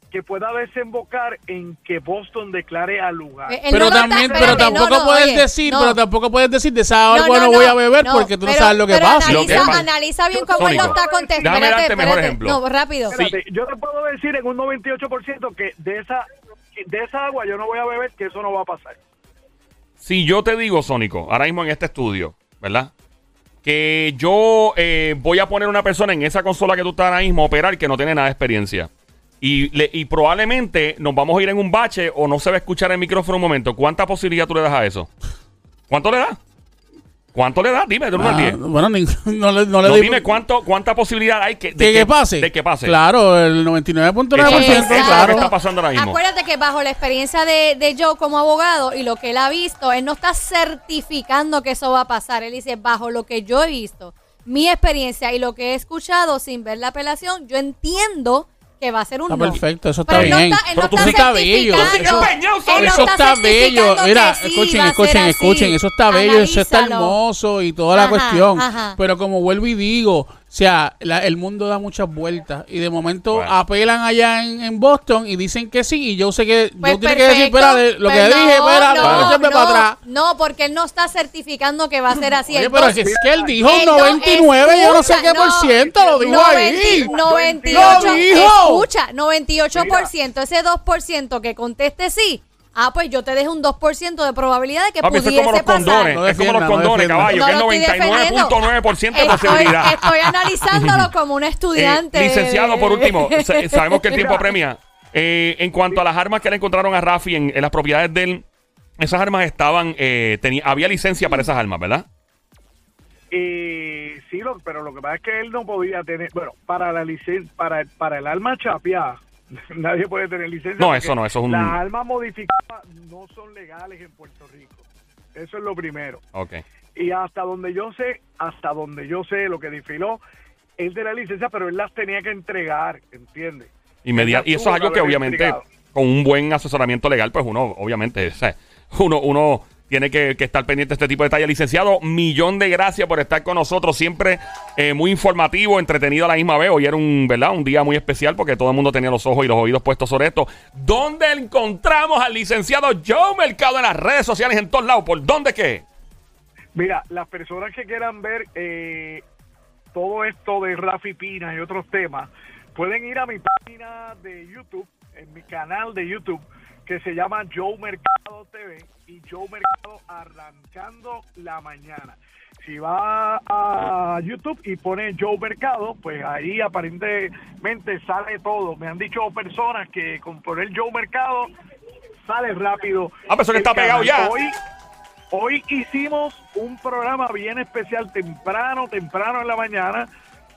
que pueda desembocar en que Boston declare al lugar. Eh, él Pero no también, pero tampoco no, no, puedes oye, decir, no. pero tampoco puedes decir de esa agua no, no, voy a beber no, porque tú no sabes lo que pero pasa. Lo que Analiza, pasa- analiza bien cómo él lo está contestando. déjame Espérate, darte mejor espérate. ejemplo. No, rápido. Sí. Espérate, yo te puedo decir en un 98% que de esa de esa agua yo no voy a beber, que eso no va a pasar. Si yo te digo, Sónico, ahora mismo en este estudio, ¿verdad? Que yo eh, voy a poner una persona en esa consola que tú estás ahora mismo a operar que no tiene nada de experiencia. Y, le- y probablemente nos vamos a ir en un bache o no se va a escuchar el micrófono un momento. ¿Cuánta posibilidad tú le das a eso? ¿Cuánto le das? ¿Cuánto le das? Dime, de uno al Ah, 10. bueno, ni- no le, no le No, digo- dime cuánto, cuánta posibilidad hay que, de ¿De que pase? De que pase. Claro, el 99.9%, Exacto. Eso es lo que claro. está pasando ahora mismo. Acuérdate que bajo la experiencia de, de Joe como abogado y lo que él ha visto, él no está certificando que eso va a pasar. Él dice, bajo lo que yo he visto, mi experiencia y lo que he escuchado sin ver la apelación, yo entiendo que va a ser un Está no. perfecto, eso Pero está no bien. está- él Pero no tú está sí está bello. Eso- no Eso está bello. Mira, sí escuchen, escuchen, escuchen. Eso está bello, eso está hermoso y toda la Ajá, cuestión. ajá. Pero como vuelvo y digo, O sea, la- el mundo da muchas vueltas y de momento Bueno. apelan allá en, en Boston y dicen que sí y yo sé que Pues yo tiene que decir, espera, lo que Pues dije, no, espera, no, para echarme no, para atrás. No, porque él no está certificando que va a ser así. Oye, Él pero es que, es que él dijo Él no 99, yo no sé escucha, qué por ciento, lo dijo ahí. 90, 98, ¡Lo dijo! escucha, 98%, ese 2% que conteste sí, ah, pues yo te dejo un 2% de probabilidad de que Papi, eso es pudiese como los pasar. condones. No es como los no condones, defienda. caballo, No que es lo estoy 99.9% de Estoy, posibilidad. estoy analizándolo como un estudiante. Eh, licenciado, por último, sa- sabemos que el tiempo Mira. premia. Eh, en cuanto a las armas que le encontraron a Rafi en, en las propiedades de él, esas armas estaban, eh, tenía, había licencia para esas armas, ¿verdad? Eh, sí, lo- pero lo que pasa es que él no podía tener, bueno, para la licencia, para, para el alma chapeada, nadie puede tener licencia. No, eso no, eso es un- Las armas modificadas no son legales en Puerto Rico. Eso es lo primero. Ok. Y hasta donde yo sé, hasta donde yo sé lo que disfiló, él tenía licencia, pero él las tenía que entregar, ¿entiendes? Inmedia- Él y eso es algo que obviamente entregado. con un buen asesoramiento legal, pues uno, obviamente, o sea, uno, uno tiene que, estar pendiente de este tipo de detalles. Licenciado, millón de gracias por estar con nosotros, siempre eh, muy informativo, entretenido a la misma vez. Hoy era un, ¿verdad? un día muy especial porque todo el mundo tenía los ojos y los oídos puestos sobre esto. ¿Dónde encontramos al licenciado Joe Mercado en las redes sociales en todos lados? ¿Por dónde qué? Mira, las personas que quieran ver eh, todo esto de Rafi Pina y otros temas, pueden ir a mi página de YouTube, en mi canal de YouTube, que se llama Joe Mercado TV y Joe Mercado Arrancando la Mañana. Si va a YouTube y pone Joe Mercado, pues ahí aparentemente sale todo. Me han dicho personas que con poner Joe Mercado sale rápido. Ah, pero eso que está pegado ya. Hoy, Hoy hicimos un programa bien especial temprano, temprano en la mañana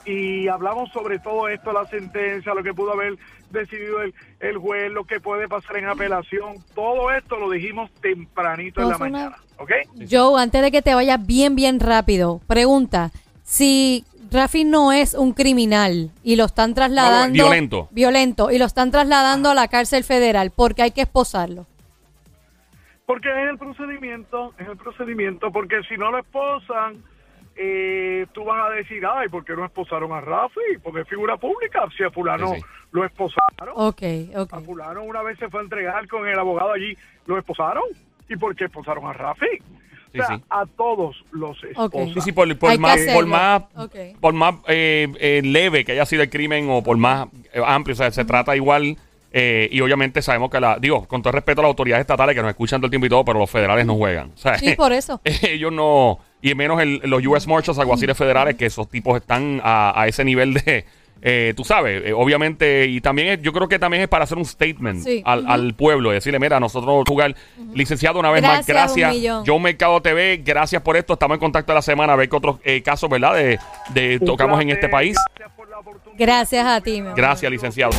y hablamos sobre todo esto, la sentencia, lo que pudo haber decidido el, el juez, lo que puede pasar en apelación, todo esto lo dijimos tempranito en la una- mañana, ¿ok? Joe, antes de que te vayas bien, bien rápido, pregunta, si Rafi no es un criminal y lo están trasladando... violento. Violento, y lo están trasladando a la cárcel federal, porque hay que esposarlo. Porque es el procedimiento, es el procedimiento, porque si no lo esposan, eh, tú vas a decir, ay, ¿por qué no esposaron a Rafi? Porque es figura pública, si a fulano Sí, sí. lo esposaron. Ok, ok. A fulano una vez se fue a entregar con el abogado allí, ¿lo esposaron? ¿Y por qué esposaron a Rafi? Sí, o sea, sí. a todos los esposan. Sí, sí, por, más, por más, por más eh, eh, leve que haya sido el crimen o por más eh, amplio, o sea, se trata igual. Eh, y obviamente sabemos que la, digo, con todo respeto a las autoridades estatales que nos escuchan todo el tiempo y todo, pero los federales no juegan. O sea, Sí, por eso. ellos no, y menos el- los US Marshals, alguaciles federales, que esos tipos están a, a ese nivel de, eh, tú sabes, eh, obviamente, y también es- yo creo que también es para hacer un statement Sí. al, pueblo, decirle, mira, nosotros jugar, licenciado una vez más, Gracias. Yo Mercado TV, gracias por esto, estamos en contacto de la semana, a ver qué otros eh, casos, ¿verdad? De, tocamos en este país. Gracias por la oportunidad. Gracias a ti, mi amor. Gracias, licenciado.